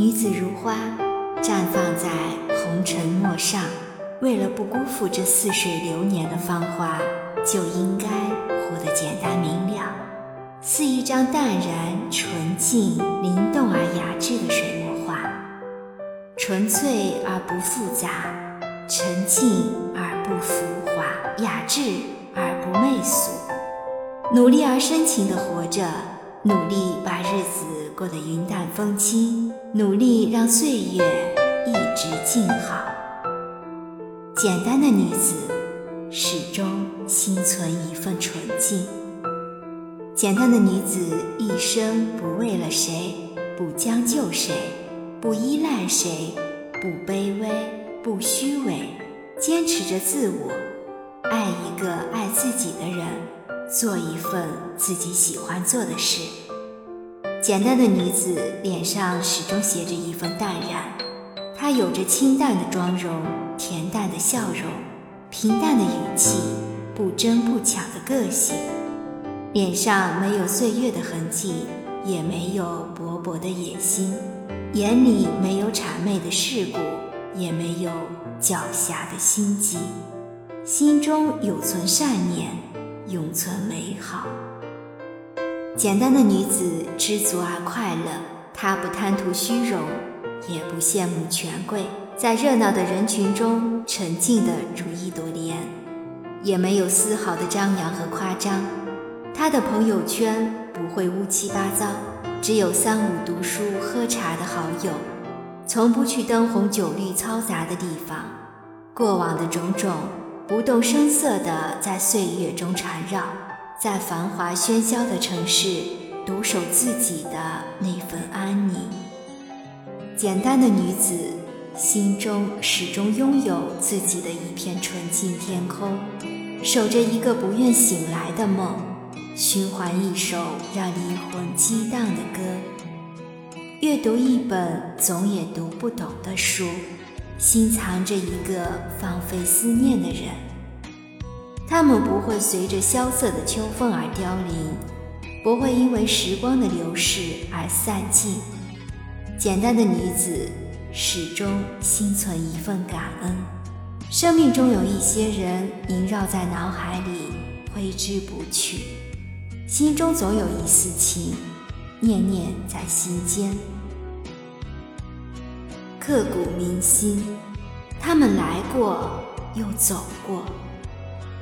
女子如花，绽放在红尘陌上。为了不辜负这似水流年的芳华，就应该活得简单明了，似一张淡然、纯净、灵动而雅致的水墨画，纯粹而不复杂，沉静而不浮华，雅致而不媚俗，努力而深情地活着，努力把日子过得云淡风轻，努力让岁月一直静好。简单的女子，始终心存一份纯净。简单的女子一生不为了谁，不将就谁，不依赖谁，不卑微，不虚伪，坚持着自我，爱一个爱自己的人，做一份自己喜欢做的事。简单的女子脸上始终携着一份淡然，她有着清淡的妆容。恬淡的笑容，平淡的语气，不争不抢的个性，脸上没有岁月的痕迹，也没有勃勃的野心，眼里没有谄媚的世故，也没有狡黠的心机，心中有存善念，永存美好。简单的女子知足而快乐，她不贪图虚荣，也不羡慕权贵。在热闹的人群中，沉静的如一朵莲，也没有丝毫的张扬和夸张。她的朋友圈不会乌七八糟，只有三五读书喝茶的好友，从不去灯红酒绿嘈杂的地方。过往的种种，不动声色地在岁月中缠绕，在繁华喧嚣的城市，独守自己的那份安宁。简单的女子。心中始终拥有自己的一片纯净天空，守着一个不愿醒来的梦，循环一首让灵魂激荡的歌，阅读一本总也读不懂的书，心藏着一个放飞思念的人。他们不会随着萧瑟的秋风而凋零，不会因为时光的流逝而散尽。简单的女子。始终心存一份感恩。生命中有一些人萦绕在脑海里，挥之不去；心中总有一丝情，念念在心间，刻骨铭心。他们来过，又走过。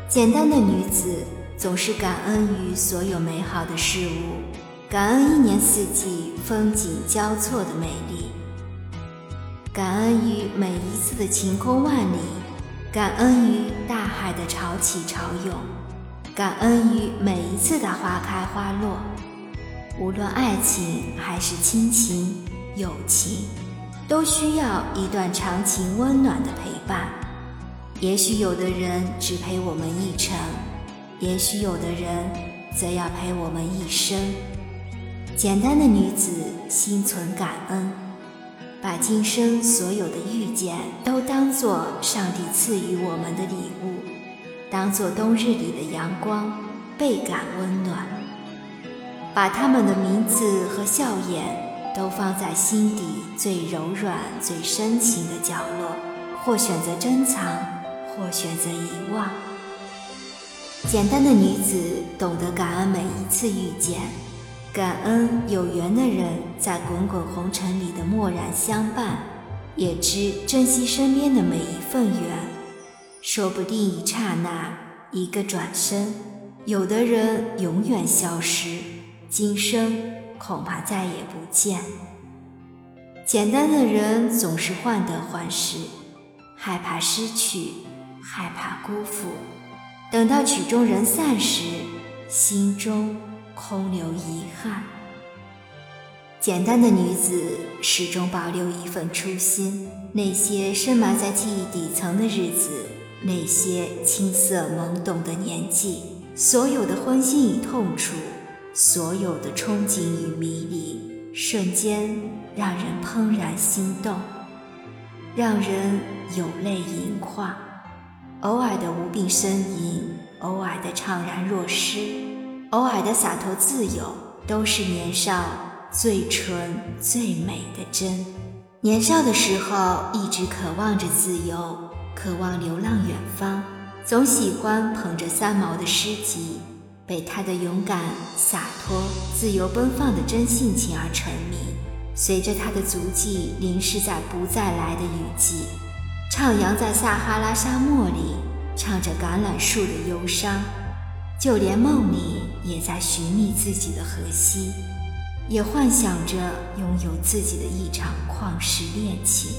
简单的女子总是感恩于所有美好的事物，感恩一年四季风景交错的美丽。感恩于每一次的晴空万里，感恩于大海的潮起潮涌，感恩于每一次的花开花落。无论爱情还是亲情、友情，都需要一段长情温暖的陪伴。也许有的人只陪我们一程，也许有的人则要陪我们一生。简单的女子，心存感恩。把今生所有的遇见都当作上帝赐予我们的礼物，当作冬日里的阳光，倍感温暖。把他们的名字和笑颜都放在心底最柔软、最深情的角落，或选择珍藏，或选择遗忘。简单的女子懂得感恩每一次遇见。感恩有缘的人在滚滚红尘里的默然相伴，也知珍惜身边的每一份缘。说不定一刹那，一个转身，有的人永远消失，今生恐怕再也不见。简单的人总是患得患失，害怕失去，害怕辜负。等到曲终人散时，心中。空留遗憾。简单的女子始终保留一份初心。那些深埋在记忆底层的日子，那些青涩懵懂的年纪，所有的欢欣与痛楚，所有的憧憬与迷离，瞬间让人怦然心动，让人有泪盈眶。偶尔的无病呻吟，偶尔的怅然若失。偶尔的洒脱自由，都是年少最纯最美的真。年少的时候一直渴望着自由，渴望流浪远方，总喜欢捧着三毛的诗集，被他的勇敢、洒脱、自由奔放的真性情而沉迷。随着他的足迹淋湿在不再来的雨季，徜徉在撒哈拉沙漠里，唱着橄榄树的忧伤，就连梦里也在寻觅自己的荷西。也幻想着拥有自己的一场旷世恋情。